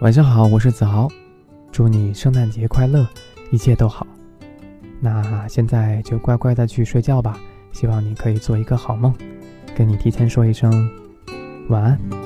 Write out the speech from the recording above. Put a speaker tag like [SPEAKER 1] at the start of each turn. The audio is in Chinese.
[SPEAKER 1] 晚上好我是子豪。祝你圣诞节快乐一切都好。那现在就乖乖的去睡觉吧希望你可以做一个好梦跟你提前说一声晚安。